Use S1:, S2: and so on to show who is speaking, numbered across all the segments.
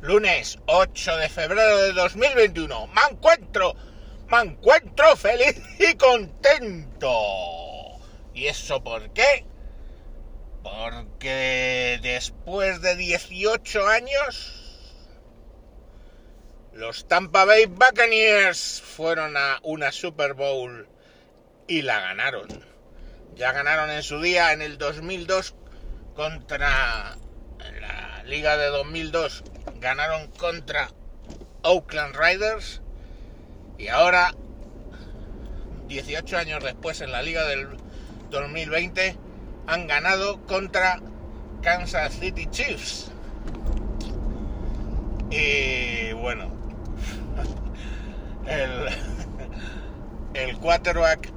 S1: lunes 8 de febrero de 2021. Me encuentro, me encuentro feliz y contento. ¿Y eso por qué? Porque después de 18 años, los Tampa Bay Buccaneers fueron a una Super Bowl y la ganaron. Ya ganaron en su día en el 2002 contra la Liga de 2002 ganaron contra Oakland Riders y ahora, 18 años después, en la liga del 2020, han ganado contra Kansas City Chiefs. Y bueno, el, el quarterback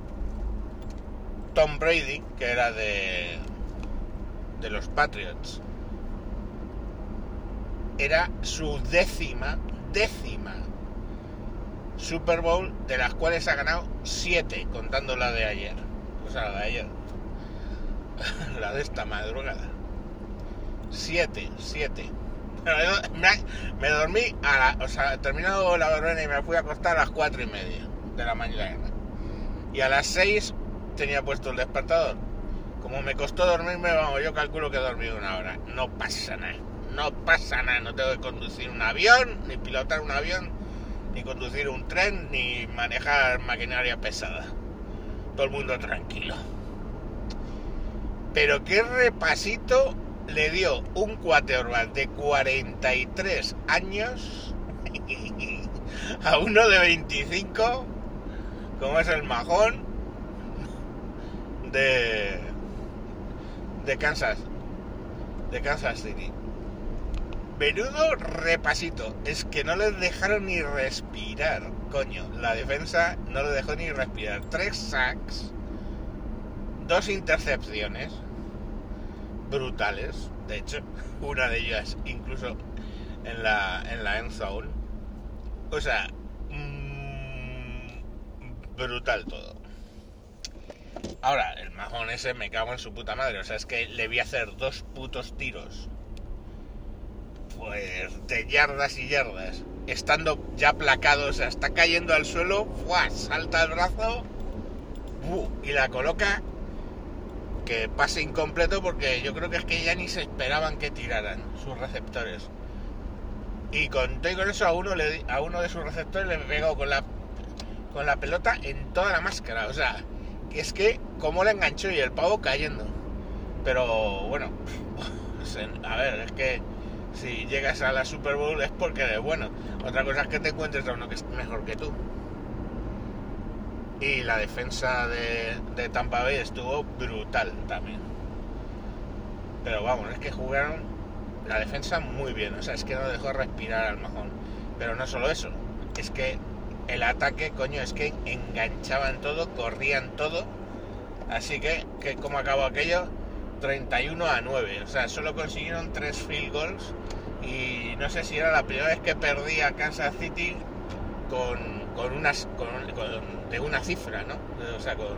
S1: Tom Brady, que era de, de los Patriots, era su décima, décima Super Bowl, de las cuales ha ganado siete, contando la de ayer. O sea, la de ayer. la de esta madrugada. Siete, siete. Me, dormí a la, o sea, terminado la verbena y me fui a acostar a las cuatro y media de la mañana. Y a las seis tenía puesto el despertador. Como me costó dormirme, vamos, yo calculo que he dormido una hora. No pasa nada no pasa nada, no tengo que conducir un avión, ni pilotar un avión, ni conducir un tren, ni manejar maquinaria pesada. Todo el mundo tranquilo. Pero qué repasito le dio un quarterback de 43 años a uno de 25, como es el majón de, de Kansas, de Kansas City. Menudo repasito. Es que no les dejaron ni respirar, coño. La defensa no le dejó ni respirar. Tres sacks, dos intercepciones brutales. De hecho, una de ellas incluso en la, en la end zone. O sea, mmm, brutal todo. Ahora, el majón ese me cago en su puta madre. O sea, es que le vi hacer dos putos tiros pues de yardas y yardas, estando ya placado, o sea, está cayendo al suelo, salta el brazo y la coloca que pase incompleto porque yo creo que es que ya ni se esperaban que tiraran sus receptores. Y con todo y con eso a uno, le, a uno de sus receptores le pegó con la, con la pelota en toda la máscara. O sea, es que como le enganchó y el pavo cayendo. Pero bueno, a ver, es que si llegas a la Super Bowl es porque eres bueno. Otra cosa es que te encuentres a uno que es mejor que tú. Y la defensa de, Tampa Bay estuvo brutal también. Pero vamos, es que jugaron la defensa muy bien. O sea, es que no dejó respirar al majón. Pero no solo eso, es que el ataque, coño, es que enganchaban todo, corrían todo. Así que, que ¿cómo acabó aquello? 31 a 9. O sea, solo consiguieron 3 field goals y no sé si era la primera vez que perdía Kansas City con, con unas con, de una cifra, ¿no? O sea, con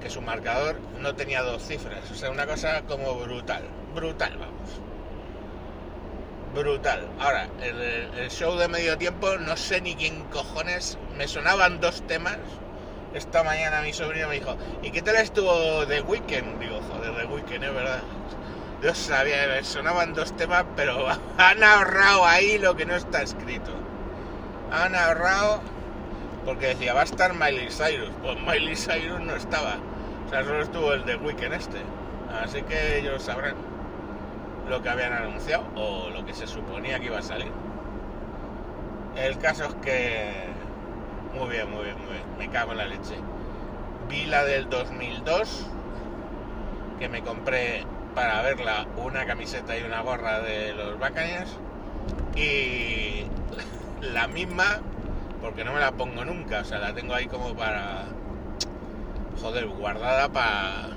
S1: que su marcador no tenía dos cifras. O sea, una cosa como brutal. Brutal, vamos. Brutal. Ahora, el, el show de medio tiempo, no sé ni quién cojones. Me sonaban dos temas esta mañana mi sobrino me dijo, ¿y qué tal estuvo The Weekend? Digo, joder, Weekend, es verdad. Yo sabía, sonaban dos temas, pero han ahorrado ahí lo que no está escrito. Han ahorrado porque decía, va a estar Miley Cyrus. Pues Miley Cyrus no estaba. O sea, solo estuvo el The Weekend este. Así que ellos sabrán lo que habían anunciado o lo que se suponía que iba a salir. El caso es que muy bien, muy bien, muy bien. Me cago en la leche. Vi la del 2002, que me compré para verla una camiseta y una gorra de los Buccaneers. Y la misma, porque no me la pongo nunca, o sea, la tengo ahí como para. Joder, guardada para.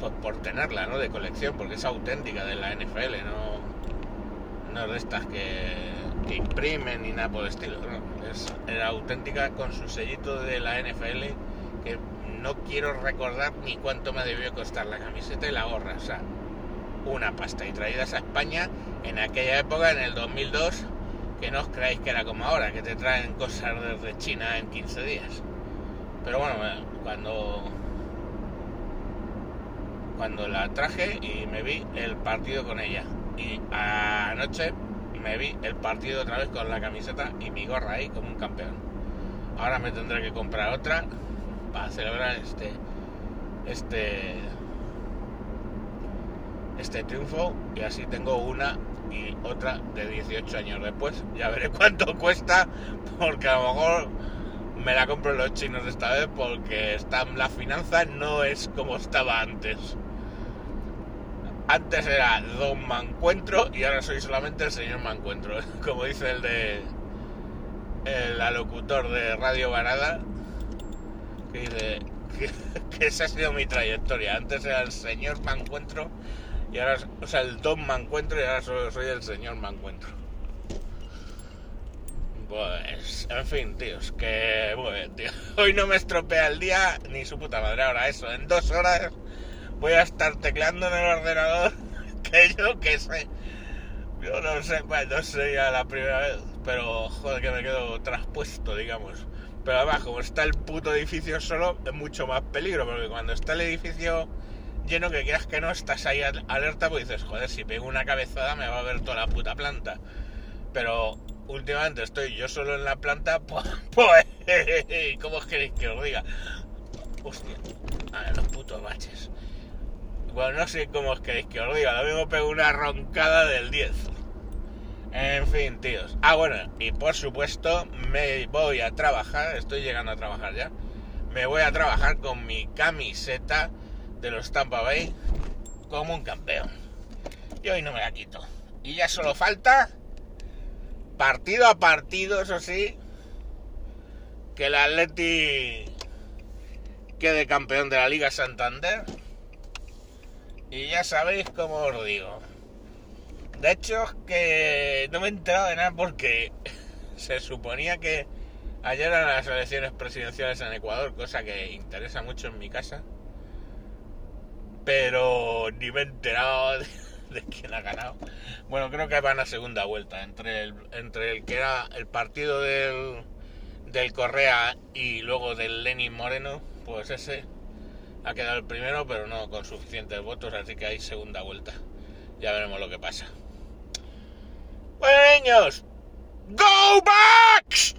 S1: Por, por tenerla, ¿no? De colección, porque es auténtica de la NFL, no. No de estas que imprimen ni nada por el estilo. es auténtica con su sellito de la NFL que no quiero recordar ni cuánto me debió costar la camiseta y la gorra. O sea, una pasta y traídas a España en aquella época, en el 2002, que no os creáis que era como ahora, que te traen cosas desde China en 15 días. Pero bueno, cuando cuando la traje y me vi el partido con ella. Y anoche me vi el partido otra vez con la camiseta y mi gorra ahí como un campeón. Ahora me tendré que comprar otra para celebrar este este este triunfo y así tengo una y otra de 18 años después. Ya veré cuánto cuesta porque a lo mejor me la compro los chinos esta vez porque está, la finanza no es como estaba antes. Antes era Don Mancuentro y ahora soy solamente el señor Mancuentro, como dice el de el alocutor de Radio Varada, que dice que, esa ha sido mi trayectoria. Antes era el señor Mancuentro y ahora, o sea, el Don Mancuentro y ahora soy, el señor Mancuentro. Pues, en fin, tíos, que bueno, tío, hoy no me estropea el día ni su puta madre. Ahora eso, en dos horas voy a estar tecleando en el ordenador que yo que sé. Yo no sé, sé ya la primera vez, pero joder que me quedo traspuesto, digamos. Pero además, como está el puto edificio solo, es mucho más peligro, porque cuando está el edificio lleno, que quieras que no, estás ahí alerta, pues dices, joder, si pego una cabezada me va a ver toda la puta planta. Pero últimamente estoy yo solo en la planta, pues, pues ¿cómo queréis que os diga? Hostia, a ver, los putos baches. Bueno, no sé cómo os queréis que os diga, lo mismo pego una roncada del 10. En fin, tíos. Ah, bueno, y por supuesto me voy a trabajar, estoy llegando a trabajar ya. Me voy a trabajar con mi camiseta de los Tampa Bay como un campeón. Y hoy no me la quito. Y ya solo falta partido a partido, eso sí, que el Atleti quede campeón de la Liga Santander y ya sabéis cómo os digo. De hecho, que no me he enterado de nada porque se suponía que ayer eran las elecciones presidenciales en Ecuador, cosa que interesa mucho en mi casa. Pero ni me he enterado de, quién ha ganado. Bueno, creo que van a segunda vuelta entre el, entre el que era el partido del, del Correa y luego del Lenin Moreno, pues ese ha quedado el primero, pero no con suficientes votos, así que hay segunda vuelta. Ya veremos lo que pasa. angels Go Bucks!